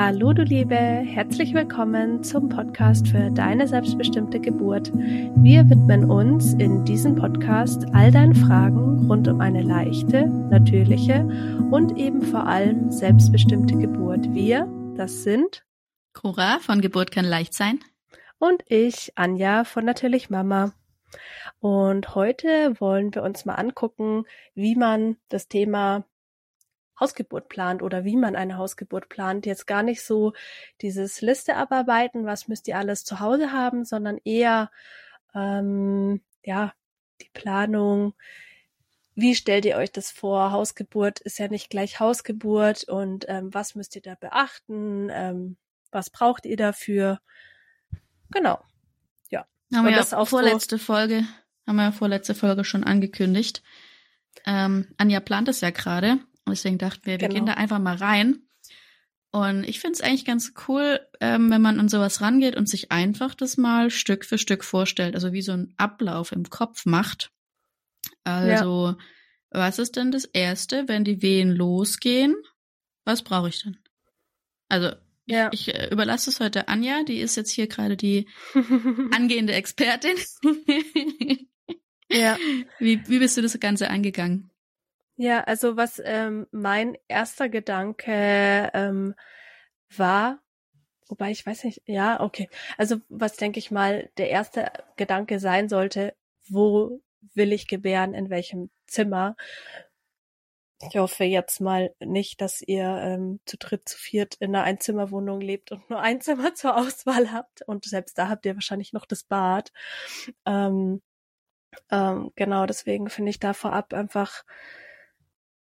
Hallo du Liebe, herzlich willkommen zum Podcast für deine selbstbestimmte Geburt. Wir widmen uns in diesem Podcast all deinen Fragen rund um eine leichte, natürliche und eben vor allem selbstbestimmte Geburt. Wir, das sind Cora von Geburt kann leicht sein und ich, Anja von Natürlich Mama. Und heute wollen wir uns mal angucken, wie man das Thema Hausgeburt plant oder wie man eine Hausgeburt plant. Jetzt gar nicht so dieses Liste abarbeiten, was müsst ihr alles zu Hause haben, sondern eher ähm, ja die Planung. Wie stellt ihr euch das vor? Hausgeburt ist ja nicht gleich Hausgeburt und ähm, was müsst ihr da beachten? Ähm, was braucht ihr dafür? Genau. Ja. Haben wir ja das auch vorletzte so Folge, haben wir ja vorletzte Folge schon angekündigt. Ähm, Anja plant es ja gerade. Deswegen dachten wir, wir genau. gehen da einfach mal rein. Und ich finde es eigentlich ganz cool, ähm, wenn man an sowas rangeht und sich einfach das mal Stück für Stück vorstellt, also wie so ein Ablauf im Kopf macht. Also, ja. was ist denn das Erste, wenn die Wehen losgehen? Was brauche ich denn? Also, ja. ich, ich äh, überlasse es heute Anja, die ist jetzt hier gerade die angehende Expertin. ja. Wie, wie bist du das Ganze angegangen? Ja, also was ähm, mein erster Gedanke ähm, war, wobei ich weiß nicht, ja, okay. Also was denke ich mal, der erste Gedanke sein sollte, wo will ich gebären, in welchem Zimmer? Ich hoffe jetzt mal nicht, dass ihr ähm, zu dritt, zu viert in einer Einzimmerwohnung lebt und nur ein Zimmer zur Auswahl habt. Und selbst da habt ihr wahrscheinlich noch das Bad. Ähm, ähm, genau, deswegen finde ich da vorab einfach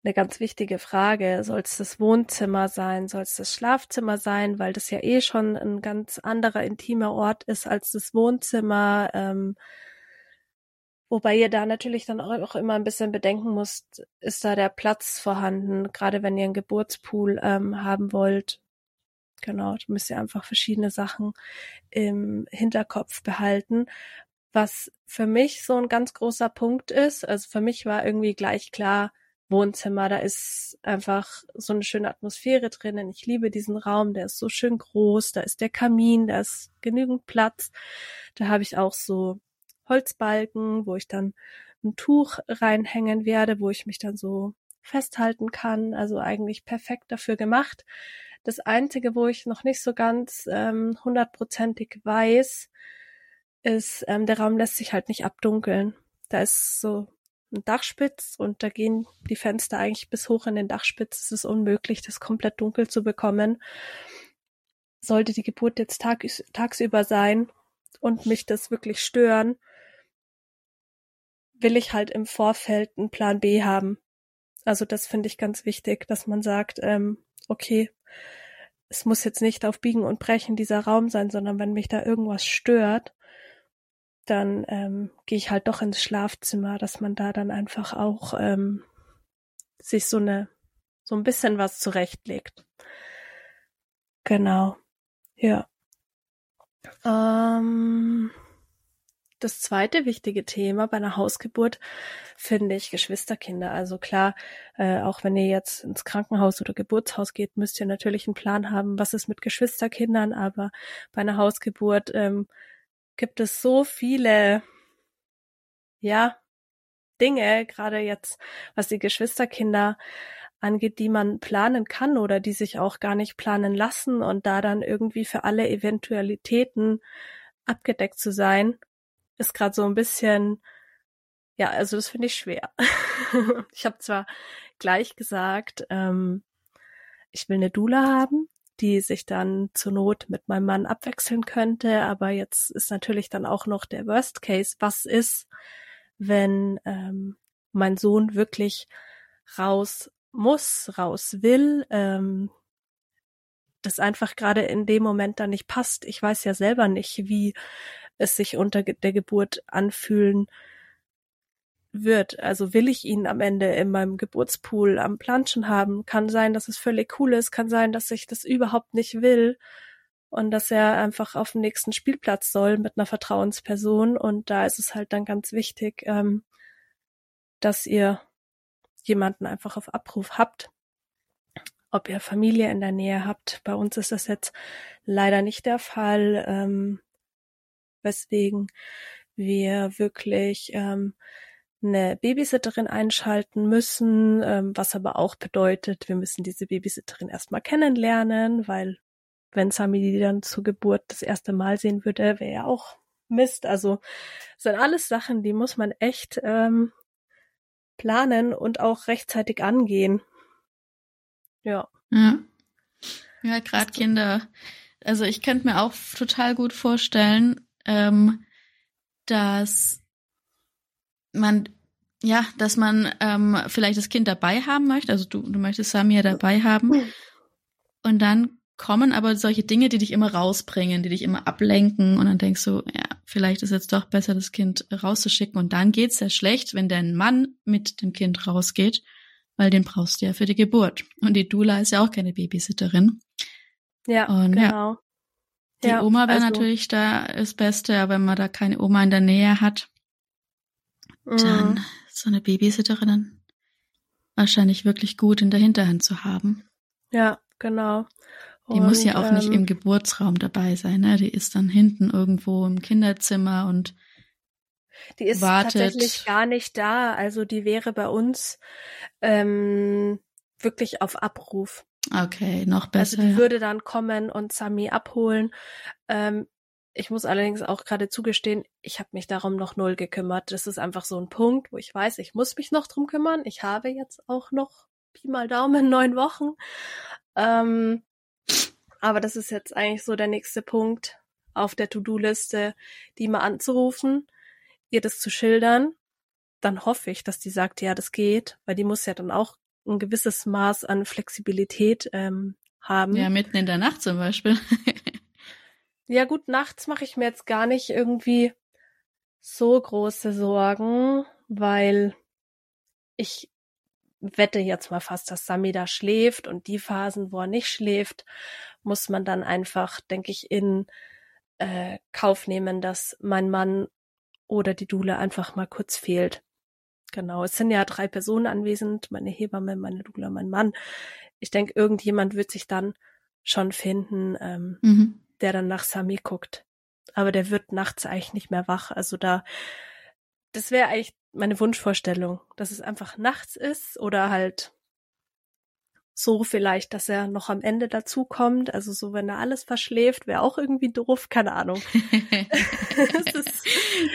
eine ganz wichtige Frage. Soll es das Wohnzimmer sein? Soll es das Schlafzimmer sein? Weil das ja eh schon ein ganz anderer intimer Ort ist als das Wohnzimmer. Ähm, wobei ihr da natürlich dann auch immer ein bisschen bedenken müsst, ist da der Platz vorhanden, gerade wenn ihr einen Geburtspool ähm, haben wollt. Genau, da müsst ihr einfach verschiedene Sachen im Hinterkopf behalten. Was für mich so ein ganz großer Punkt ist, also für mich war irgendwie gleich klar, Wohnzimmer. Da ist einfach so eine schöne Atmosphäre drinnen. Ich liebe diesen Raum, der ist so schön groß. Da ist der Kamin, da ist genügend Platz. Da habe ich auch so Holzbalken, wo ich dann ein Tuch reinhängen werde, wo ich mich dann so festhalten kann. Also eigentlich perfekt dafür gemacht. Das Einzige, wo ich noch nicht so ganz ähm, hundertprozentig weiß, ist, ähm, der Raum lässt sich halt nicht abdunkeln. Da ist so ein Dachspitz und da gehen die Fenster eigentlich bis hoch in den Dachspitz. Es ist unmöglich, das komplett dunkel zu bekommen. Sollte die Geburt jetzt tag, tagsüber sein und mich das wirklich stören, will ich halt im Vorfeld einen Plan B haben. Also das finde ich ganz wichtig, dass man sagt, ähm, okay, es muss jetzt nicht auf Biegen und Brechen dieser Raum sein, sondern wenn mich da irgendwas stört, dann ähm, gehe ich halt doch ins Schlafzimmer, dass man da dann einfach auch ähm, sich so eine so ein bisschen was zurechtlegt. Genau. Ja. Ähm, das zweite wichtige Thema bei einer Hausgeburt finde ich Geschwisterkinder. Also klar, äh, auch wenn ihr jetzt ins Krankenhaus oder Geburtshaus geht, müsst ihr natürlich einen Plan haben, was ist mit Geschwisterkindern. Aber bei einer Hausgeburt ähm, gibt es so viele, ja, Dinge, gerade jetzt, was die Geschwisterkinder angeht, die man planen kann oder die sich auch gar nicht planen lassen und da dann irgendwie für alle Eventualitäten abgedeckt zu sein, ist gerade so ein bisschen, ja, also das finde ich schwer. ich habe zwar gleich gesagt, ähm, ich will eine Dula haben, die sich dann zur Not mit meinem Mann abwechseln könnte. Aber jetzt ist natürlich dann auch noch der Worst Case. Was ist, wenn ähm, mein Sohn wirklich raus muss, raus will, ähm, das einfach gerade in dem Moment dann nicht passt. Ich weiß ja selber nicht, wie es sich unter der Geburt anfühlen wird. Also will ich ihn am Ende in meinem Geburtspool am Planschen haben. Kann sein, dass es völlig cool ist, kann sein, dass ich das überhaupt nicht will und dass er einfach auf dem nächsten Spielplatz soll mit einer Vertrauensperson. Und da ist es halt dann ganz wichtig, ähm, dass ihr jemanden einfach auf Abruf habt. ob ihr Familie in der Nähe habt. Bei uns ist das jetzt leider nicht der Fall, ähm, weswegen wir wirklich ähm, eine Babysitterin einschalten müssen, ähm, was aber auch bedeutet, wir müssen diese Babysitterin erstmal kennenlernen, weil wenn Sami die dann zur Geburt das erste Mal sehen würde, wäre ja auch Mist. Also sind alles Sachen, die muss man echt ähm, planen und auch rechtzeitig angehen. Ja. Ja, ja gerade Kinder. Also ich könnte mir auch total gut vorstellen, ähm, dass man ja, dass man ähm, vielleicht das Kind dabei haben möchte. Also du, du möchtest Samia dabei haben. Und dann kommen aber solche Dinge, die dich immer rausbringen, die dich immer ablenken. Und dann denkst du, ja, vielleicht ist jetzt doch besser, das Kind rauszuschicken. Und dann geht's ja schlecht, wenn dein Mann mit dem Kind rausgeht, weil den brauchst du ja für die Geburt. Und die Dula ist ja auch keine Babysitterin. Ja, und, genau. Ja, die ja, Oma wäre also, natürlich da das Beste, aber wenn man da keine Oma in der Nähe hat, dann mm. so eine Babysitterin dann wahrscheinlich wirklich gut in der Hinterhand zu haben. Ja, genau. Die und, muss ja auch ähm, nicht im Geburtsraum dabei sein, ne? Die ist dann hinten irgendwo im Kinderzimmer und die ist wartet. tatsächlich gar nicht da. Also die wäre bei uns ähm, wirklich auf Abruf. Okay, noch besser. Also die ja. würde dann kommen und Sami abholen. Ähm, ich muss allerdings auch gerade zugestehen, ich habe mich darum noch null gekümmert. Das ist einfach so ein Punkt, wo ich weiß, ich muss mich noch drum kümmern. Ich habe jetzt auch noch Pi mal Daumen neun Wochen. Ähm, aber das ist jetzt eigentlich so der nächste Punkt auf der To-Do-Liste, die mal anzurufen, ihr das zu schildern. Dann hoffe ich, dass die sagt, ja, das geht, weil die muss ja dann auch ein gewisses Maß an Flexibilität ähm, haben. Ja, mitten in der Nacht zum Beispiel. ja gut, nachts mache ich mir jetzt gar nicht irgendwie so große Sorgen, weil ich wette jetzt mal fast, dass Sami da schläft und die Phasen, wo er nicht schläft, muss man dann einfach, denke ich, in äh, Kauf nehmen, dass mein Mann oder die Dule einfach mal kurz fehlt. Genau, es sind ja drei Personen anwesend, meine Hebamme, meine Dula, mein Mann. Ich denke, irgendjemand wird sich dann schon finden, ähm, mhm. Der dann nach Sami guckt. Aber der wird nachts eigentlich nicht mehr wach. Also da, das wäre eigentlich meine Wunschvorstellung, dass es einfach nachts ist oder halt so vielleicht, dass er noch am Ende dazukommt. Also so, wenn er alles verschläft, wäre auch irgendwie doof, keine Ahnung. das,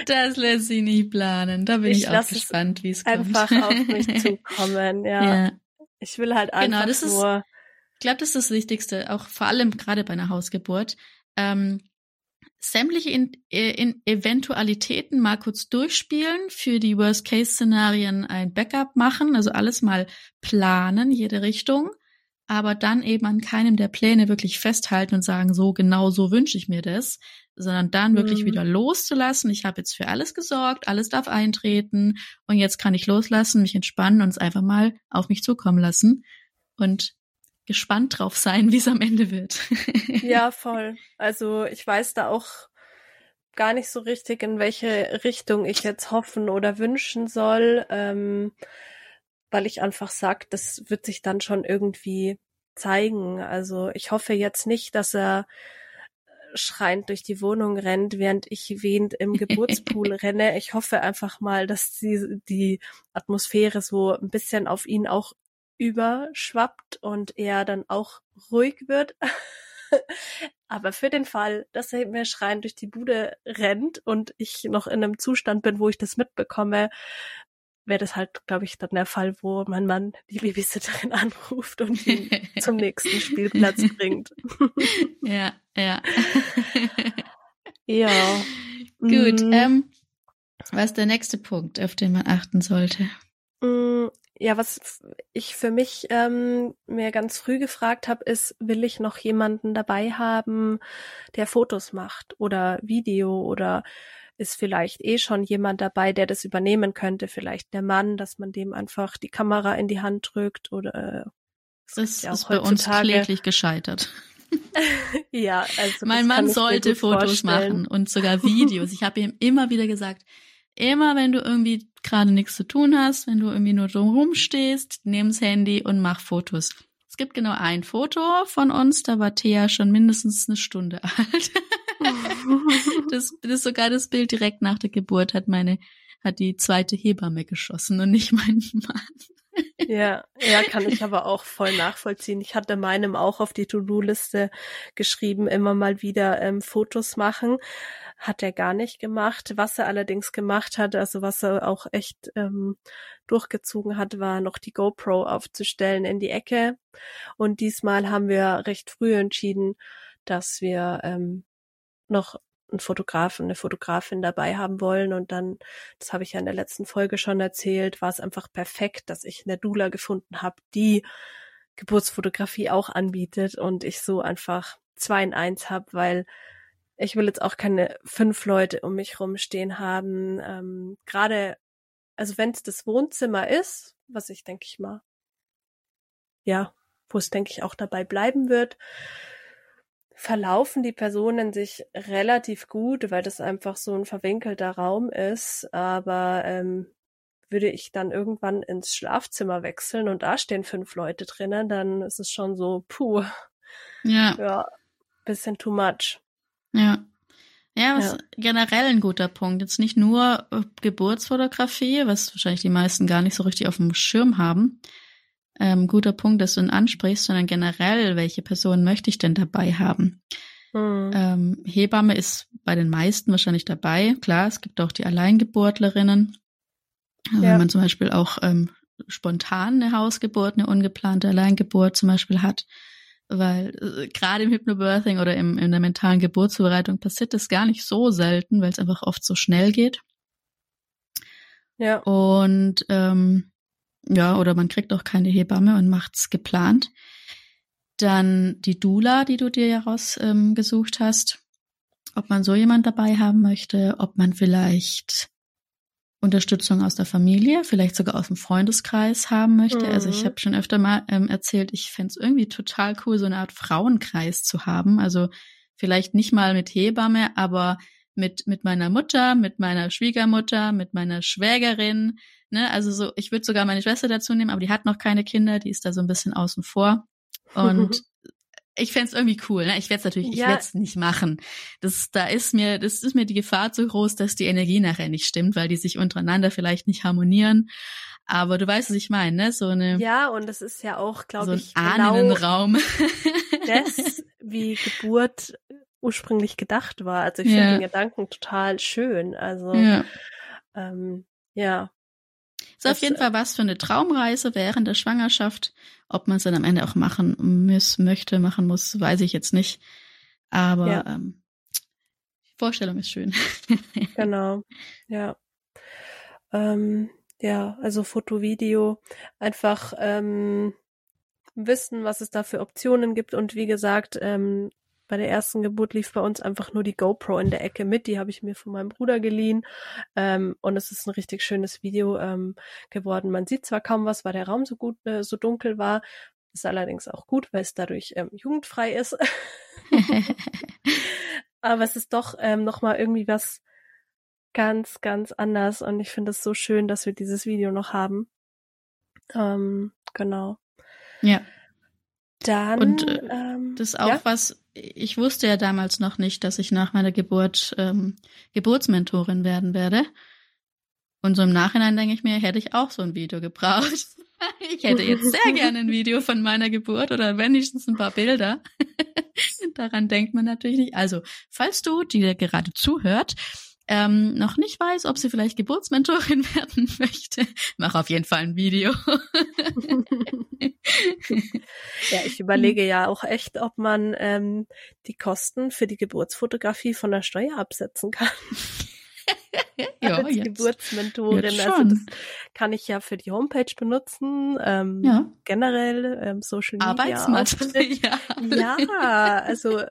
das, lässt sich nicht planen. Da bin ich, ich auch gespannt, wie es kommt. Einfach auf mich zukommen, ja. ja. Ich will halt genau, einfach genau, das nur. Ist, ich glaube, das ist das Wichtigste, auch vor allem gerade bei einer Hausgeburt. Ähm, sämtliche in, in Eventualitäten mal kurz durchspielen, für die Worst-Case-Szenarien ein Backup machen, also alles mal planen, jede Richtung, aber dann eben an keinem der Pläne wirklich festhalten und sagen, so genau so wünsche ich mir das, sondern dann wirklich mhm. wieder loszulassen. Ich habe jetzt für alles gesorgt, alles darf eintreten und jetzt kann ich loslassen, mich entspannen und es einfach mal auf mich zukommen lassen. Und gespannt drauf sein, wie es am Ende wird. ja, voll. Also ich weiß da auch gar nicht so richtig, in welche Richtung ich jetzt hoffen oder wünschen soll, ähm, weil ich einfach sag, das wird sich dann schon irgendwie zeigen. Also ich hoffe jetzt nicht, dass er schreiend durch die Wohnung rennt, während ich wehend im Geburtspool renne. Ich hoffe einfach mal, dass die, die Atmosphäre so ein bisschen auf ihn auch überschwappt und er dann auch ruhig wird. Aber für den Fall, dass er mir schreiend durch die Bude rennt und ich noch in einem Zustand bin, wo ich das mitbekomme, wäre das halt, glaube ich, dann der Fall, wo mein Mann die Babysitterin anruft und ihn zum nächsten Spielplatz bringt. ja, ja. ja. Gut. Mm. Ähm, was ist der nächste Punkt, auf den man achten sollte? Ja, was ich für mich ähm, mir ganz früh gefragt habe, ist, will ich noch jemanden dabei haben, der Fotos macht oder Video oder ist vielleicht eh schon jemand dabei, der das übernehmen könnte, vielleicht der Mann, dass man dem einfach die Kamera in die Hand drückt oder äh, das ja ist bei uns kläglich gescheitert. ja, also mein Mann sollte Fotos vorstellen. machen und sogar Videos. Ich habe ihm immer wieder gesagt, immer wenn du irgendwie gerade nichts zu tun hast, wenn du irgendwie nur drumherum stehst, nimm das Handy und mach Fotos. Es gibt genau ein Foto von uns, da war Thea schon mindestens eine Stunde alt. das, das sogar das Bild direkt nach der Geburt hat meine, hat die zweite Hebamme geschossen und nicht mein Mann. Ja, ja, kann ich aber auch voll nachvollziehen. Ich hatte meinem auch auf die To-Do-Liste geschrieben, immer mal wieder ähm, Fotos machen. Hat er gar nicht gemacht. Was er allerdings gemacht hat, also was er auch echt ähm, durchgezogen hat, war noch die GoPro aufzustellen in die Ecke. Und diesmal haben wir recht früh entschieden, dass wir ähm, noch einen Fotografen, eine Fotografin dabei haben wollen. Und dann, das habe ich ja in der letzten Folge schon erzählt, war es einfach perfekt, dass ich eine Dula gefunden habe, die Geburtsfotografie auch anbietet und ich so einfach zwei in eins habe, weil ich will jetzt auch keine fünf Leute um mich rumstehen haben. Ähm, Gerade, also wenn es das Wohnzimmer ist, was ich denke ich mal, ja, wo es denke ich auch dabei bleiben wird, verlaufen die Personen sich relativ gut, weil das einfach so ein verwinkelter Raum ist. Aber ähm, würde ich dann irgendwann ins Schlafzimmer wechseln und da stehen fünf Leute drinnen, dann ist es schon so, puh. Ja. Ja, bisschen too much. Ja. Ja, was ja. generell ein guter Punkt. Jetzt nicht nur äh, Geburtsfotografie, was wahrscheinlich die meisten gar nicht so richtig auf dem Schirm haben, ähm, guter Punkt, dass du ihn ansprichst, sondern generell, welche Person möchte ich denn dabei haben? Mhm. Ähm, Hebamme ist bei den meisten wahrscheinlich dabei. Klar, es gibt auch die Alleingeburtlerinnen. Also ja. Wenn man zum Beispiel auch ähm, spontan eine Hausgeburt, eine ungeplante Alleingeburt zum Beispiel hat, weil äh, gerade im Hypnobirthing oder im, in der mentalen Geburtsvorbereitung passiert das gar nicht so selten, weil es einfach oft so schnell geht. Ja. Und ähm, ja, oder man kriegt auch keine Hebamme und macht's geplant. Dann die Dula, die du dir ja rausgesucht ähm, hast, ob man so jemand dabei haben möchte, ob man vielleicht Unterstützung aus der Familie, vielleicht sogar aus dem Freundeskreis haben möchte. Mhm. Also ich habe schon öfter mal ähm, erzählt, ich fände irgendwie total cool, so eine Art Frauenkreis zu haben. Also vielleicht nicht mal mit Hebamme, aber mit, mit meiner Mutter, mit meiner Schwiegermutter, mit meiner Schwägerin, Ne? Also so, ich würde sogar meine Schwester dazu nehmen, aber die hat noch keine Kinder, die ist da so ein bisschen außen vor. Und ich fände irgendwie cool. Ne? Ich werde es natürlich, ja. ich werde es nicht machen. Das, da ist mir, das ist mir die Gefahr zu groß, dass die Energie nachher nicht stimmt, weil die sich untereinander vielleicht nicht harmonieren. Aber du weißt, was ich meine, ne? So eine. Ja, und das ist ja auch, glaube so ich, genau Raum. das, wie Geburt ursprünglich gedacht war. Also ich ja. finde den Gedanken total schön. Also ja. Ähm, ja, ist das, auf jeden Fall was für eine Traumreise während der Schwangerschaft. Ob man es dann am Ende auch machen muss, möchte, machen muss, weiß ich jetzt nicht. Aber ja. ähm, die Vorstellung ist schön. genau, ja. Ähm, ja, also Foto, Video, einfach ähm, wissen, was es da für Optionen gibt und wie gesagt, ähm, bei der ersten Geburt lief bei uns einfach nur die GoPro in der Ecke mit. Die habe ich mir von meinem Bruder geliehen. Ähm, und es ist ein richtig schönes Video ähm, geworden. Man sieht zwar kaum was, weil der Raum so gut, äh, so dunkel war. Ist allerdings auch gut, weil es dadurch ähm, jugendfrei ist. Aber es ist doch ähm, nochmal irgendwie was ganz, ganz anders. Und ich finde es so schön, dass wir dieses Video noch haben. Ähm, genau. Ja. Dann. Und äh, ähm, das ist auch ja? was, ich wusste ja damals noch nicht, dass ich nach meiner Geburt ähm, Geburtsmentorin werden werde. Und so im Nachhinein denke ich mir, hätte ich auch so ein Video gebraucht. ich hätte jetzt sehr gerne ein Video von meiner Geburt oder wenigstens ein paar Bilder. Daran denkt man natürlich nicht. Also, falls du, die gerade zuhört, ähm, noch nicht weiß, ob sie vielleicht Geburtsmentorin werden möchte, mach auf jeden Fall ein Video. ja, ich überlege ja auch echt, ob man ähm, die Kosten für die Geburtsfotografie von der Steuer absetzen kann. ja, als jetzt, Geburtsmentorin. Jetzt also das kann ich ja für die Homepage benutzen, ähm, ja. generell ähm, Social Media. Arbeitsmaterial. Ja, also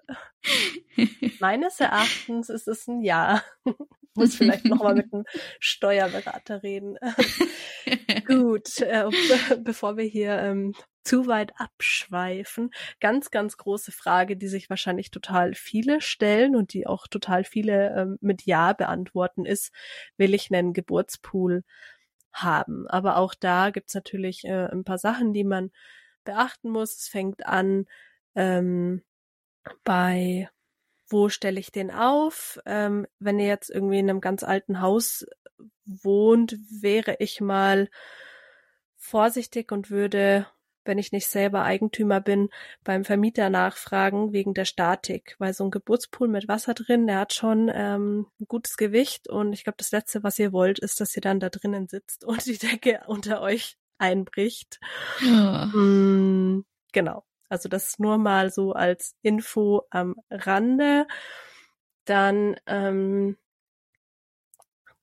meines Erachtens ist es ein Ja. Muss vielleicht nochmal mit einem Steuerberater reden. Gut, äh, bevor wir hier ähm, zu weit abschweifen. Ganz, ganz große Frage, die sich wahrscheinlich total viele stellen und die auch total viele ähm, mit Ja beantworten, ist, will ich einen Geburtspool haben? Aber auch da gibt's natürlich äh, ein paar Sachen, die man beachten muss. Es fängt an ähm, bei wo stelle ich den auf? Ähm, wenn ihr jetzt irgendwie in einem ganz alten Haus wohnt, wäre ich mal vorsichtig und würde, wenn ich nicht selber Eigentümer bin, beim Vermieter nachfragen wegen der Statik, weil so ein Geburtspool mit Wasser drin, der hat schon ähm, ein gutes Gewicht und ich glaube, das Letzte, was ihr wollt, ist, dass ihr dann da drinnen sitzt und die Decke unter euch einbricht. Ja. Mm, genau. Also das nur mal so als Info am Rande. Dann ähm,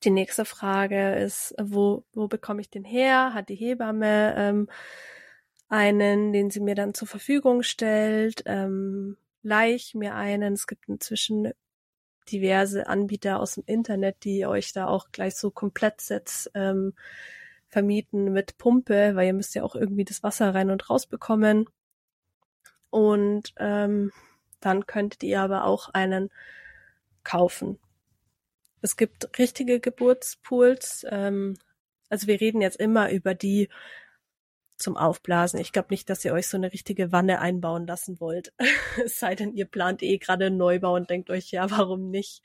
die nächste Frage ist, wo, wo bekomme ich den her? Hat die Hebamme ähm, einen, den sie mir dann zur Verfügung stellt? Ähm, leih mir einen? Es gibt inzwischen diverse Anbieter aus dem Internet, die euch da auch gleich so Komplettsets ähm, vermieten mit Pumpe, weil ihr müsst ja auch irgendwie das Wasser rein und raus bekommen. Und ähm, dann könntet ihr aber auch einen kaufen. Es gibt richtige Geburtspools. Ähm, also wir reden jetzt immer über die zum Aufblasen. Ich glaube nicht, dass ihr euch so eine richtige Wanne einbauen lassen wollt. es sei denn, ihr plant eh gerade einen Neubau und denkt euch, ja, warum nicht?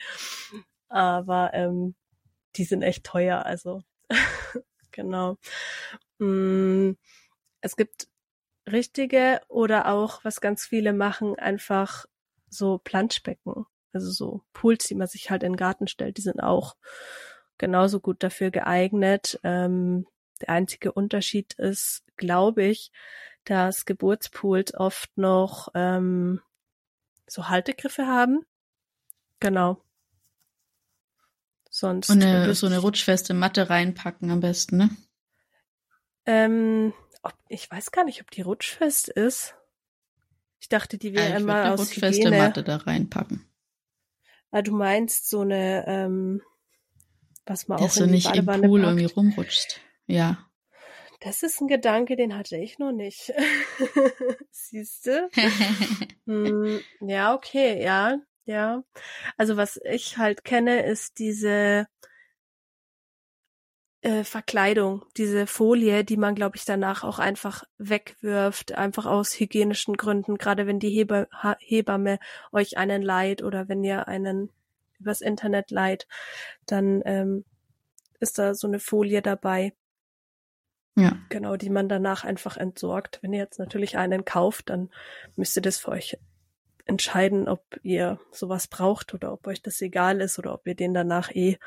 Aber ähm, die sind echt teuer, also genau. Mm, es gibt richtige oder auch, was ganz viele machen, einfach so Planschbecken. Also so Pools, die man sich halt in den Garten stellt, die sind auch genauso gut dafür geeignet. Ähm, der einzige Unterschied ist, glaube ich, dass Geburtspools oft noch ähm, so Haltegriffe haben. Genau. Sonst. Und eine, so eine rutschfeste Matte reinpacken am besten, ne? Ähm, ob, ich weiß gar nicht, ob die rutschfest ist. Ich dachte, die wäre ja, immer eine aus rutschfeste Hygiene. Matte da reinpacken. Ah, du meinst so eine, ähm, was man Dass auch in du nicht im Pool packt. irgendwie rumrutscht. Ja. Das ist ein Gedanke, den hatte ich noch nicht. Siehst du? hm, ja, okay, ja, ja. Also was ich halt kenne, ist diese äh, Verkleidung, diese Folie, die man, glaube ich, danach auch einfach wegwirft, einfach aus hygienischen Gründen, gerade wenn die Heba Hebamme euch einen leiht oder wenn ihr einen übers Internet leiht, dann ähm, ist da so eine Folie dabei. Ja. Genau, die man danach einfach entsorgt. Wenn ihr jetzt natürlich einen kauft, dann müsst ihr das für euch entscheiden, ob ihr sowas braucht oder ob euch das egal ist oder ob ihr den danach eh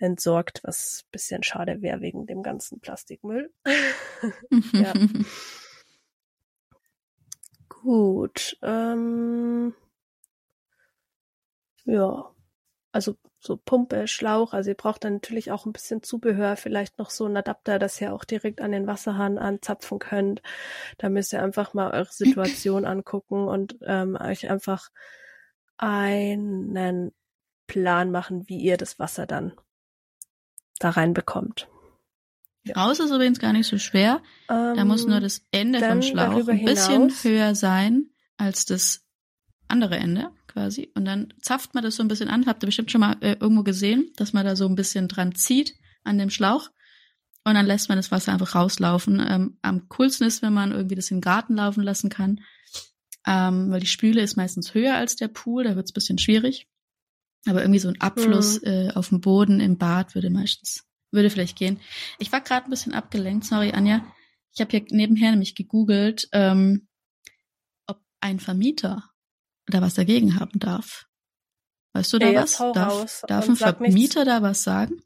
entsorgt, was bisschen schade wäre wegen dem ganzen Plastikmüll. ja. Gut. Ähm, ja. Also so Pumpe, Schlauch, also ihr braucht dann natürlich auch ein bisschen Zubehör, vielleicht noch so ein Adapter, dass ihr auch direkt an den Wasserhahn anzapfen könnt. Da müsst ihr einfach mal eure Situation angucken und ähm, euch einfach einen Plan machen, wie ihr das Wasser dann da reinbekommt. Ja. Raus ist übrigens gar nicht so schwer. Ähm, da muss nur ähm, das Ende vom Schlauch ein bisschen höher sein als das andere Ende quasi. Und dann zapft man das so ein bisschen an. Habt ihr bestimmt schon mal äh, irgendwo gesehen, dass man da so ein bisschen dran zieht an dem Schlauch. Und dann lässt man das Wasser einfach rauslaufen. Ähm, am coolsten ist, wenn man irgendwie das im Garten laufen lassen kann. Ähm, weil die Spüle ist meistens höher als der Pool, da wird es bisschen schwierig. Aber irgendwie so ein Abfluss mhm. äh, auf dem Boden im Bad würde meistens, würde vielleicht gehen. Ich war gerade ein bisschen abgelenkt, sorry, Anja. Ich habe hier nebenher nämlich gegoogelt, ähm, ob ein Vermieter da was dagegen haben darf. Weißt du da ja, was? Darf, darf ein Vermieter da was sagen?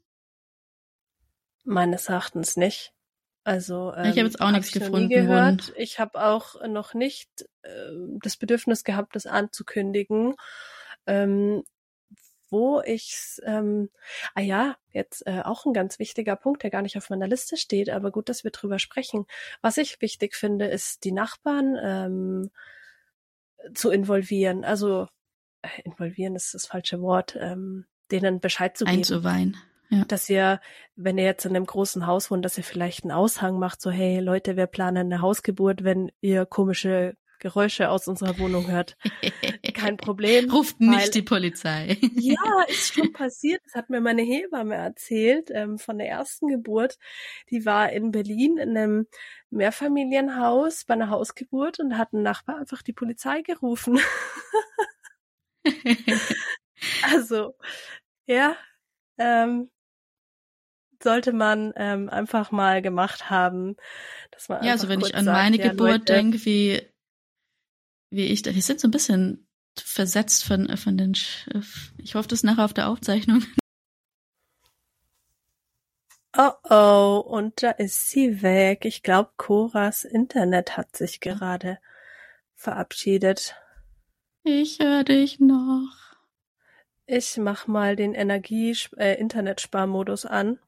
Meines Erachtens nicht. Also ähm, ich habe jetzt auch nichts gefunden. Gehört. Ich habe auch noch nicht äh, das Bedürfnis gehabt, das anzukündigen. Ähm, wo ich, ähm, ah ja, jetzt äh, auch ein ganz wichtiger Punkt, der gar nicht auf meiner Liste steht, aber gut, dass wir drüber sprechen. Was ich wichtig finde, ist die Nachbarn ähm, zu involvieren. Also äh, involvieren ist das falsche Wort, ähm, denen Bescheid zu geben. Einzuweihen. Ja. Dass ihr, wenn ihr jetzt in einem großen Haus wohnt, dass ihr vielleicht einen Aushang macht, so hey Leute, wir planen eine Hausgeburt, wenn ihr komische Geräusche aus unserer Wohnung hört. kein Problem. Ruft weil, nicht die Polizei. ja, ist schon passiert. Das hat mir meine Hebamme erzählt ähm, von der ersten Geburt. Die war in Berlin in einem Mehrfamilienhaus bei einer Hausgeburt und hat ein Nachbar einfach die Polizei gerufen. also, ja, ähm, sollte man ähm, einfach mal gemacht haben. Dass man ja, also wenn ich an sagt, meine ja, Geburt denke, wie, wie ich, wir sind so ein bisschen versetzt von, von den, Sch ich hoffe, das nachher auf der Aufzeichnung. Oh oh, und da ist sie weg. Ich glaube, Coras Internet hat sich gerade verabschiedet. Ich höre dich noch. Ich mach mal den Energie-Internetsparmodus äh, an.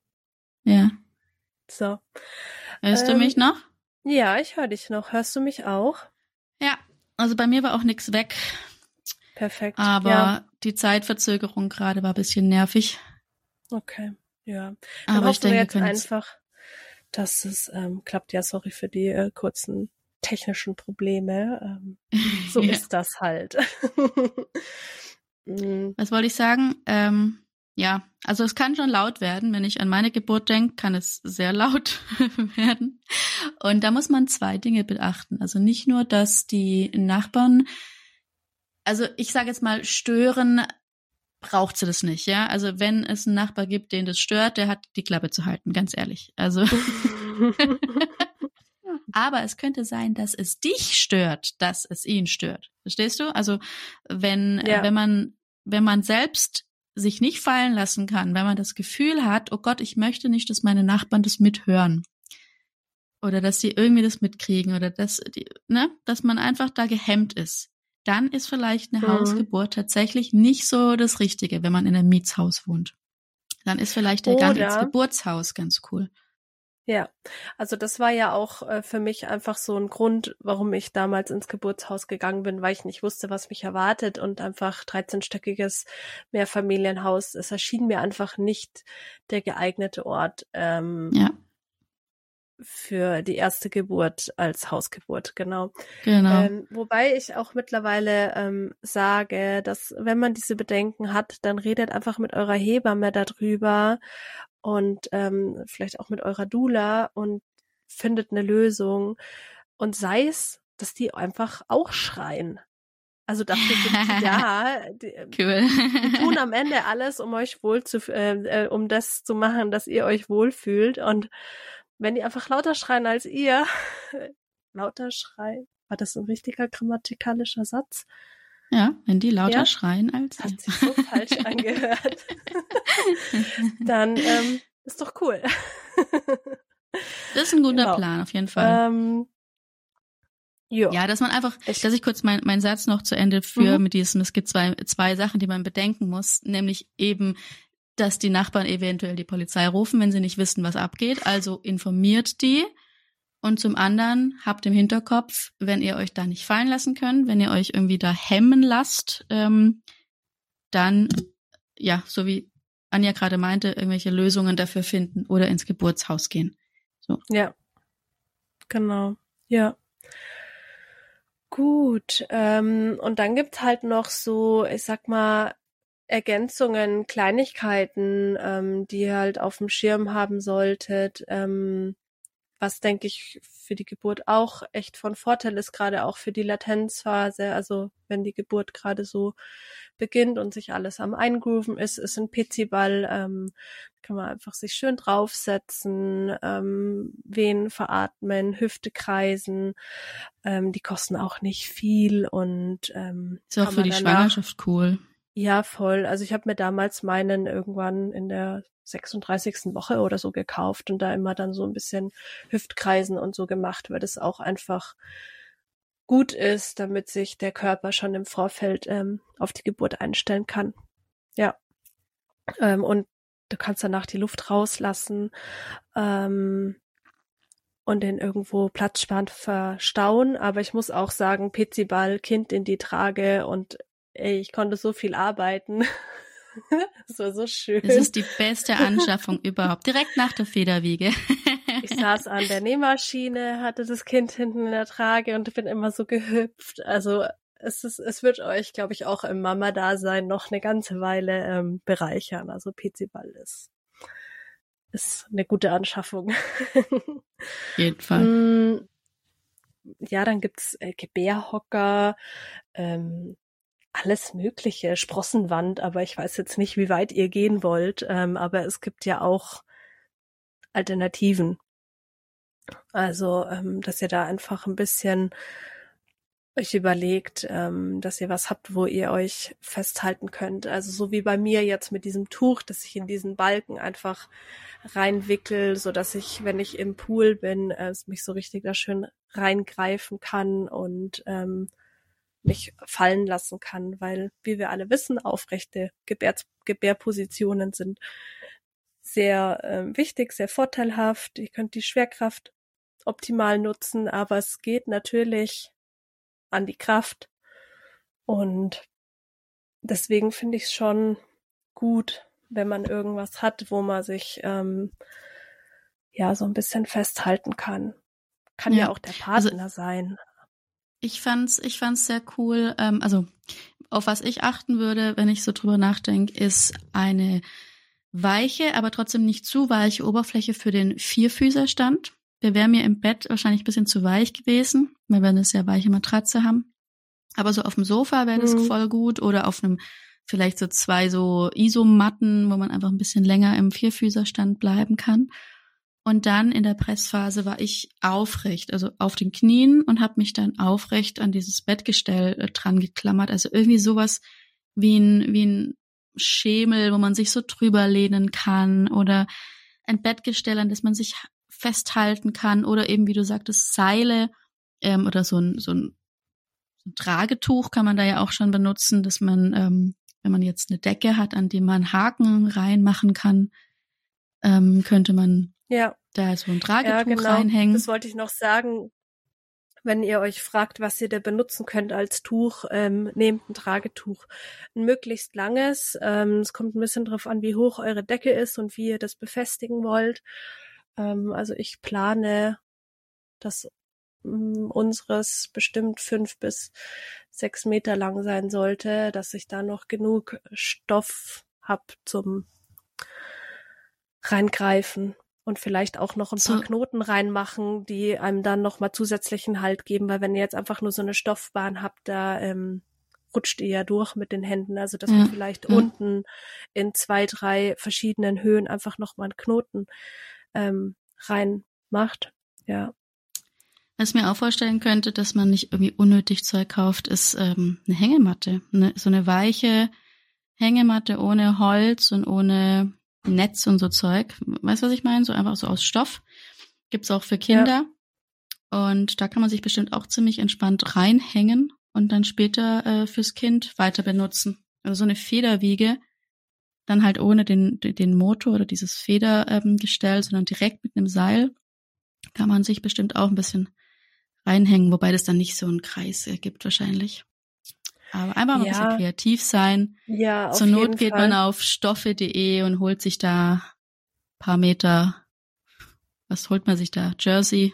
Ja. So. Hörst ähm, du mich noch? Ja, ich höre dich noch. Hörst du mich auch? Also bei mir war auch nichts weg. Perfekt. Aber ja. die Zeitverzögerung gerade war ein bisschen nervig. Okay, ja. Dann Aber ich denke, jetzt einfach, dass es ähm, klappt. Ja, sorry für die äh, kurzen technischen Probleme. Ähm, so ja. ist das halt. Mm. Was wollte ich sagen? Ähm, ja, also es kann schon laut werden. Wenn ich an meine Geburt denke, kann es sehr laut werden. Und da muss man zwei Dinge beachten. Also nicht nur, dass die Nachbarn, also ich sage jetzt mal, stören braucht sie das nicht, ja. Also wenn es einen Nachbar gibt, den das stört, der hat die Klappe zu halten, ganz ehrlich. Also. Aber es könnte sein, dass es dich stört, dass es ihn stört. Verstehst du? Also wenn, ja. wenn man, wenn man selbst sich nicht fallen lassen kann, wenn man das Gefühl hat, oh Gott, ich möchte nicht, dass meine Nachbarn das mithören. Oder dass sie irgendwie das mitkriegen oder dass, die, ne, dass man einfach da gehemmt ist. Dann ist vielleicht eine mhm. Hausgeburt tatsächlich nicht so das Richtige, wenn man in einem Mietshaus wohnt. Dann ist vielleicht der oder, Gang ins Geburtshaus ganz cool. Ja, also das war ja auch äh, für mich einfach so ein Grund, warum ich damals ins Geburtshaus gegangen bin, weil ich nicht wusste, was mich erwartet und einfach 13-stöckiges Mehrfamilienhaus. Es erschien mir einfach nicht der geeignete Ort ähm, ja. für die erste Geburt als Hausgeburt, genau. Genau. Ähm, wobei ich auch mittlerweile ähm, sage, dass wenn man diese Bedenken hat, dann redet einfach mit eurer Hebamme darüber und ähm, vielleicht auch mit eurer Dula und findet eine Lösung und sei es, dass die einfach auch schreien. Also dafür sind die da. Die, cool. die tun am Ende alles, um euch wohl zu, äh, äh, um das zu machen, dass ihr euch wohlfühlt. Und wenn die einfach lauter schreien als ihr, lauter schreien, war das ein richtiger grammatikalischer Satz? Ja, wenn die lauter ja, schreien als. Hat sich so falsch angehört. Dann ähm, ist doch cool. das ist ein guter genau. Plan, auf jeden Fall. Ähm, jo. Ja, dass man einfach, ich, dass ich kurz meinen mein Satz noch zu Ende führe mhm. mit diesem, es gibt zwei, zwei Sachen, die man bedenken muss, nämlich eben, dass die Nachbarn eventuell die Polizei rufen, wenn sie nicht wissen, was abgeht. Also informiert die und zum anderen habt im Hinterkopf, wenn ihr euch da nicht fallen lassen könnt, wenn ihr euch irgendwie da hemmen lasst, ähm, dann, ja, so wie Anja gerade meinte, irgendwelche Lösungen dafür finden oder ins Geburtshaus gehen. So. Ja. Genau. Ja. Gut. Ähm, und dann gibt's halt noch so, ich sag mal, Ergänzungen, Kleinigkeiten, ähm, die ihr halt auf dem Schirm haben solltet. Ähm, was denke ich für die Geburt auch echt von Vorteil ist, gerade auch für die Latenzphase. Also wenn die Geburt gerade so beginnt und sich alles am Eingrooven ist, ist ein Pizziball, ähm, kann man einfach sich schön draufsetzen, ähm, Venen veratmen, Hüfte kreisen. Ähm, die kosten auch nicht viel und ähm, ist auch für die Schwangerschaft cool. Ja, voll. Also ich habe mir damals meinen irgendwann in der 36. Woche oder so gekauft und da immer dann so ein bisschen Hüftkreisen und so gemacht, weil das auch einfach gut ist, damit sich der Körper schon im Vorfeld ähm, auf die Geburt einstellen kann. Ja. Ähm, und du kannst danach die Luft rauslassen ähm, und den irgendwo platzsparend verstauen. Aber ich muss auch sagen, Pizziball, Kind in die Trage und ey, ich konnte so viel arbeiten. das war so schön. Es ist die beste Anschaffung überhaupt. Direkt nach der Federwiege. ich saß an der Nähmaschine, hatte das Kind hinten in der Trage und bin immer so gehüpft. Also es ist, es wird euch, glaube ich, auch im Mama-Dasein noch eine ganze Weile ähm, bereichern. Also PC-Ball ist, ist eine gute Anschaffung. Jeden Fall. Mm, ja, dann gibt's äh, Gebärhocker, ähm, alles Mögliche, Sprossenwand, aber ich weiß jetzt nicht, wie weit ihr gehen wollt. Ähm, aber es gibt ja auch Alternativen. Also, ähm, dass ihr da einfach ein bisschen euch überlegt, ähm, dass ihr was habt, wo ihr euch festhalten könnt. Also so wie bei mir jetzt mit diesem Tuch, dass ich in diesen Balken einfach reinwickel, so dass ich, wenn ich im Pool bin, äh, mich so richtig da schön reingreifen kann und ähm, mich fallen lassen kann, weil, wie wir alle wissen, aufrechte Gebär Gebärpositionen sind sehr äh, wichtig, sehr vorteilhaft. Ihr könnt die Schwerkraft optimal nutzen, aber es geht natürlich an die Kraft. Und deswegen finde ich es schon gut, wenn man irgendwas hat, wo man sich ähm, ja so ein bisschen festhalten kann. Kann ja, ja auch der also Partner also, sein. Ich fand's, ich fand's sehr cool. Ähm, also auf was ich achten würde, wenn ich so drüber nachdenke, ist eine weiche, aber trotzdem nicht zu weiche Oberfläche für den Vierfüßerstand. Der wäre mir im Bett wahrscheinlich ein bisschen zu weich gewesen, weil wir eine sehr weiche Matratze haben. Aber so auf dem Sofa wäre das mhm. voll gut oder auf einem vielleicht so zwei so Isomatten, wo man einfach ein bisschen länger im Vierfüßerstand bleiben kann. Und dann in der Pressphase war ich aufrecht, also auf den Knien und habe mich dann aufrecht an dieses Bettgestell äh, dran geklammert. Also irgendwie sowas wie ein, wie ein Schemel, wo man sich so drüber lehnen kann oder ein Bettgestell, an das man sich festhalten kann oder eben, wie du sagtest, Seile ähm, oder so ein, so, ein, so ein Tragetuch kann man da ja auch schon benutzen, dass man, ähm, wenn man jetzt eine Decke hat, an die man Haken reinmachen kann, ähm, könnte man ja. Da so ein Tragetuch ja, genau. reinhängen. Das wollte ich noch sagen. Wenn ihr euch fragt, was ihr da benutzen könnt als Tuch, ähm, nehmt ein Tragetuch. Ein möglichst langes. Ähm, es kommt ein bisschen drauf an, wie hoch eure Decke ist und wie ihr das befestigen wollt. Ähm, also ich plane, dass ähm, unseres bestimmt fünf bis sechs Meter lang sein sollte, dass ich da noch genug Stoff hab zum reingreifen und vielleicht auch noch ein paar Knoten reinmachen, die einem dann noch mal zusätzlichen Halt geben, weil wenn ihr jetzt einfach nur so eine Stoffbahn habt, da ähm, rutscht ihr ja durch mit den Händen, also dass ja. man vielleicht ja. unten in zwei, drei verschiedenen Höhen einfach noch mal einen Knoten ähm, rein macht. Ja. Was mir auch vorstellen könnte, dass man nicht irgendwie unnötig Zeug kauft, ist ähm, eine Hängematte. Eine, so eine weiche Hängematte ohne Holz und ohne Netz und so Zeug. Weißt du, was ich meine? So einfach so aus Stoff. Gibt's auch für Kinder. Ja. Und da kann man sich bestimmt auch ziemlich entspannt reinhängen und dann später äh, fürs Kind weiter benutzen. Also so eine Federwiege dann halt ohne den, den Motor oder dieses Federgestell, ähm, sondern direkt mit einem Seil kann man sich bestimmt auch ein bisschen reinhängen, wobei das dann nicht so einen Kreis ergibt wahrscheinlich. Aber einfach mal ja. ein bisschen kreativ sein. Ja, auf Zur Not geht Fall. man auf stoffe.de und holt sich da paar Meter, was holt man sich da? Jersey?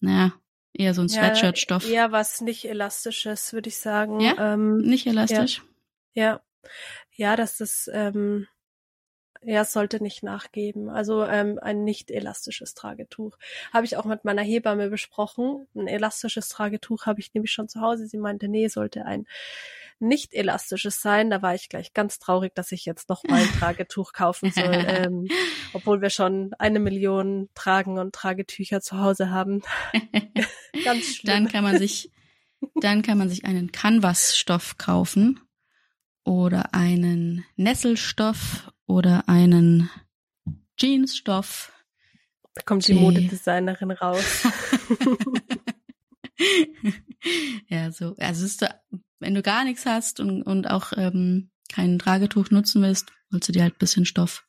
Naja, eher so ein Sweatshirt-Stoff. Ja, eher was nicht elastisches, würde ich sagen. Ja, ähm, nicht elastisch? Ja. ja ja, dass das ähm, ja, es sollte nicht nachgeben. Also ähm, ein nicht elastisches Tragetuch. Habe ich auch mit meiner Hebamme besprochen. Ein elastisches Tragetuch habe ich nämlich schon zu Hause. Sie meinte, nee, sollte ein nicht elastisches sein. Da war ich gleich ganz traurig, dass ich jetzt noch mal ein Tragetuch kaufen soll, ähm, obwohl wir schon eine Million Tragen und Tragetücher zu Hause haben. ganz schlimm. Dann kann man sich, dann kann man sich einen Canvas-Stoff kaufen oder einen Nesselstoff oder einen Jeansstoff. Da kommt die, die Modedesignerin raus. ja, so. Also ist wenn du gar nichts hast und, und auch ähm, kein Tragetuch nutzen willst, holst du dir halt ein bisschen Stoff.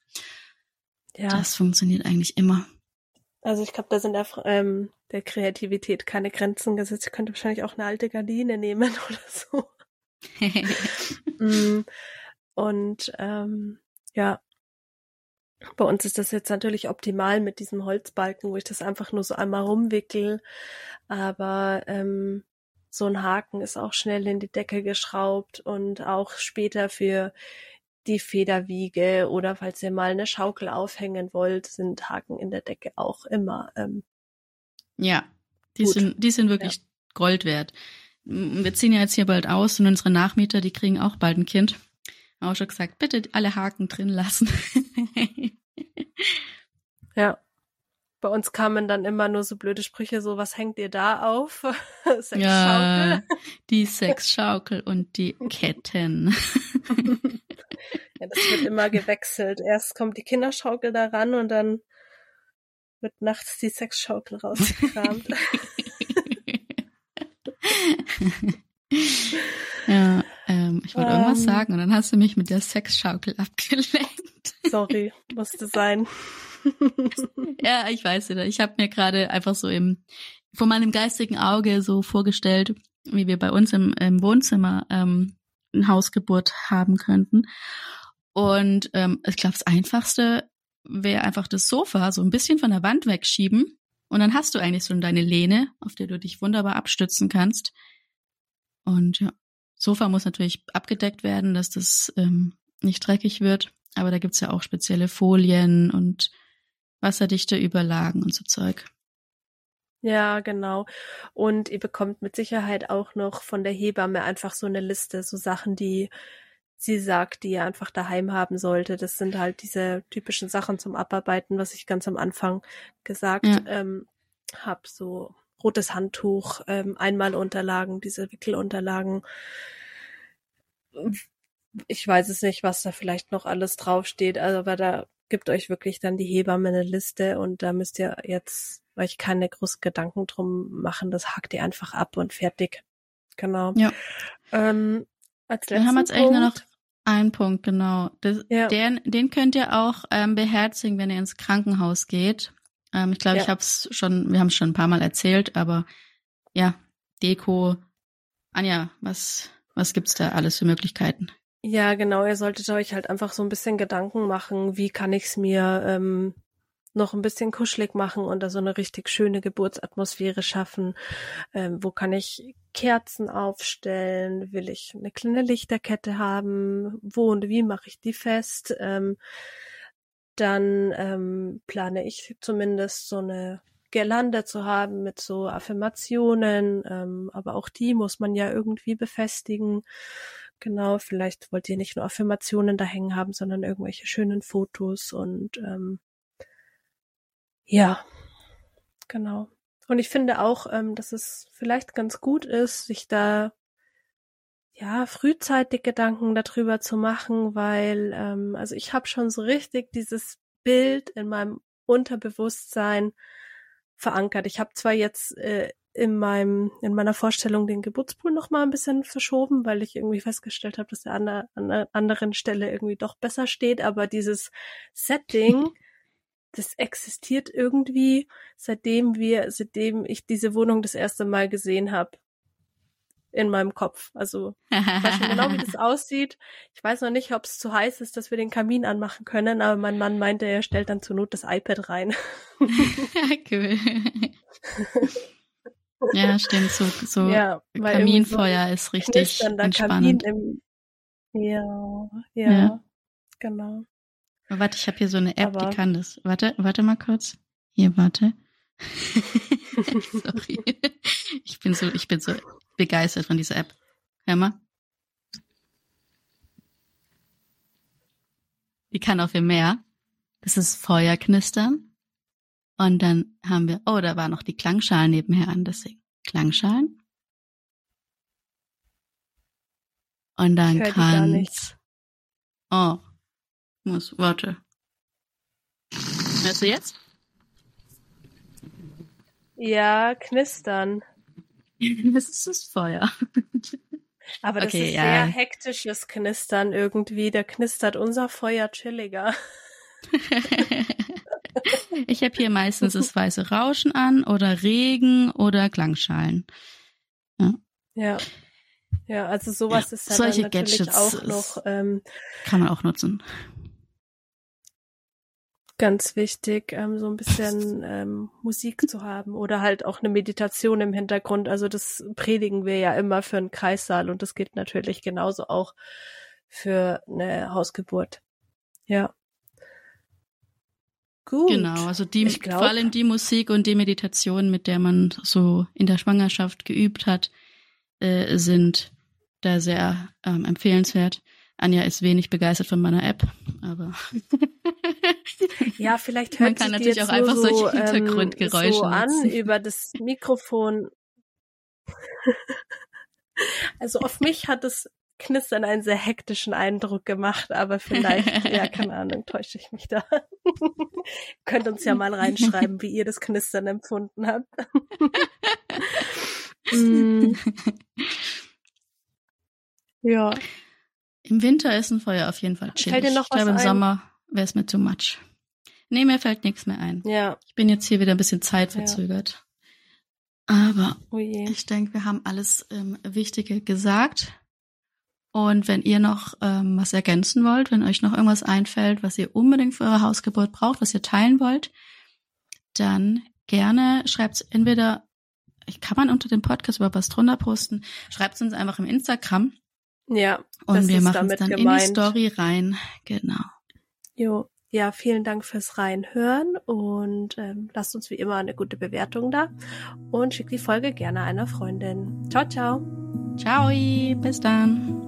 Ja. Das funktioniert eigentlich immer. Also ich glaube, da sind der, ähm, der Kreativität keine Grenzen gesetzt. Ich könnte wahrscheinlich auch eine alte Gardine nehmen oder so. Mm, und ähm, ja, bei uns ist das jetzt natürlich optimal mit diesem Holzbalken, wo ich das einfach nur so einmal rumwickel. Aber ähm, so ein Haken ist auch schnell in die Decke geschraubt und auch später für die Federwiege oder falls ihr mal eine Schaukel aufhängen wollt, sind Haken in der Decke auch immer. Ähm, ja, die gut. sind, die sind wirklich ja. Gold wert. Wir ziehen ja jetzt hier bald aus und unsere Nachmieter, die kriegen auch bald ein Kind. Auch schon gesagt, bitte alle Haken drin lassen. ja. Bei uns kamen dann immer nur so blöde Sprüche, so was hängt ihr da auf? Sexschaukel. Ja, die Sexschaukel und die Ketten. ja, das wird immer gewechselt. Erst kommt die Kinderschaukel da ran und dann wird nachts die Sexschaukel rausgekramt. ja, ähm, ich wollte um, irgendwas ähm. sagen und dann hast du mich mit der Sexschaukel abgelenkt. Sorry, musste sein. ja, ich weiß nicht. Ich habe mir gerade einfach so im vor meinem geistigen Auge so vorgestellt, wie wir bei uns im, im Wohnzimmer ähm, eine Hausgeburt haben könnten. Und ähm, ich glaube, das Einfachste wäre einfach das Sofa so ein bisschen von der Wand wegschieben und dann hast du eigentlich so deine Lehne, auf der du dich wunderbar abstützen kannst. Und ja, Sofa muss natürlich abgedeckt werden, dass das ähm, nicht dreckig wird. Aber da gibt's ja auch spezielle Folien und wasserdichte Überlagen und so Zeug. Ja, genau. Und ihr bekommt mit Sicherheit auch noch von der Hebamme einfach so eine Liste, so Sachen, die sie sagt, die ihr einfach daheim haben sollte. Das sind halt diese typischen Sachen zum Abarbeiten, was ich ganz am Anfang gesagt ja. ähm, habe. So rotes Handtuch, ähm, Einmalunterlagen, diese Wickelunterlagen. Ich weiß es nicht, was da vielleicht noch alles draufsteht, also aber da gibt euch wirklich dann die Hebamme eine Liste und da müsst ihr jetzt euch keine großen Gedanken drum machen. Das hakt ihr einfach ab und fertig. Genau. Ja. Ähm, als Dann haben wir jetzt eigentlich nur noch einen Punkt, genau. Das, ja. den, den könnt ihr auch ähm, beherzigen, wenn ihr ins Krankenhaus geht. Ähm, ich glaube, ja. ich habe es schon, wir haben es schon ein paar Mal erzählt, aber ja, Deko. Anja, was, was gibt's da alles für Möglichkeiten? Ja, genau. Ihr solltet euch halt einfach so ein bisschen Gedanken machen, wie kann ich's mir ähm, noch ein bisschen kuschelig machen und da so eine richtig schöne Geburtsatmosphäre schaffen. Ähm, wo kann ich Kerzen aufstellen? Will ich eine kleine Lichterkette haben? Wo und wie mache ich die fest? Ähm, dann ähm, plane ich zumindest so eine Girlande zu haben mit so Affirmationen, ähm, aber auch die muss man ja irgendwie befestigen. Genau, vielleicht wollt ihr nicht nur Affirmationen da hängen haben, sondern irgendwelche schönen Fotos und ähm, ja, genau. Und ich finde auch, ähm, dass es vielleicht ganz gut ist, sich da ja frühzeitig Gedanken darüber zu machen, weil ähm, also ich habe schon so richtig dieses Bild in meinem Unterbewusstsein verankert. Ich habe zwar jetzt äh, in meinem in meiner Vorstellung den Geburtspool noch mal ein bisschen verschoben, weil ich irgendwie festgestellt habe, dass er an, der, an einer anderen Stelle irgendwie doch besser steht, aber dieses Setting das existiert irgendwie, seitdem wir, seitdem ich diese Wohnung das erste Mal gesehen habe in meinem Kopf. Also ich weiß schon genau, wie das aussieht. Ich weiß noch nicht, ob es zu heiß ist, dass wir den Kamin anmachen können, aber mein Mann meinte, er stellt dann zur Not das iPad rein. cool. ja, stimmt. So, so ja, Kaminfeuer so ist richtig entspannend. Im, ja, ja, ja, genau. Warte, ich habe hier so eine App, Aber die kann das. Warte, warte mal kurz. Hier, warte. Sorry. Ich bin so, ich bin so begeistert von dieser App. Hör mal. Die kann auch viel mehr. Das ist Feuerknistern. Und dann haben wir, oh, da war noch die Klangschalen nebenher an, deswegen. Klangschalen. Und dann kann's. Oh, muss. Warte. Hörst du jetzt? Ja, knistern. Das ist das Feuer. Aber das okay, ist ja. sehr hektisches Knistern irgendwie. Da knistert unser Feuer chilliger. ich habe hier meistens das weiße Rauschen an oder Regen oder Klangschalen. Ja. Ja, ja also sowas ja, ist dann, solche dann natürlich Gadgets auch noch. Ähm, kann man auch nutzen. Ganz wichtig, ähm, so ein bisschen ähm, Musik zu haben oder halt auch eine Meditation im Hintergrund. Also das predigen wir ja immer für einen Kreissaal und das gilt natürlich genauso auch für eine Hausgeburt. Ja. Gut. Genau, also die, glaub, vor allem die Musik und die Meditation, mit der man so in der Schwangerschaft geübt hat, äh, sind da sehr ähm, empfehlenswert. Anja ist wenig begeistert von meiner App, aber ja, vielleicht hört man kann natürlich auch einfach so, solche ähm, Hintergrundgeräusche so an über das Mikrofon. also auf mich hat es Knistern einen sehr hektischen Eindruck gemacht, aber vielleicht, ja, keine Ahnung, täusche ich mich da. Könnt uns ja mal reinschreiben, wie ihr das Knistern empfunden habt. mm. Ja. Im Winter ist ein Feuer auf jeden Fall chillig. Fällt dir noch ich glaube, im ein? Sommer wäre es mir too much. Nee, mir fällt nichts mehr ein. Ja. Ich bin jetzt hier wieder ein bisschen zeitverzögert. Ja. Aber oh ich denke, wir haben alles ähm, Wichtige gesagt. Und wenn ihr noch ähm, was ergänzen wollt, wenn euch noch irgendwas einfällt, was ihr unbedingt für eure Hausgeburt braucht, was ihr teilen wollt, dann gerne schreibt entweder, kann man unter dem Podcast über was drunter posten, schreibt uns einfach im Instagram. Ja. Und wir machen es dann gemeint. in die Story rein. Genau. Jo. Ja, vielen Dank fürs Reinhören und ähm, lasst uns wie immer eine gute Bewertung da und schickt die Folge gerne einer Freundin. Ciao, ciao. Ciao, bis dann.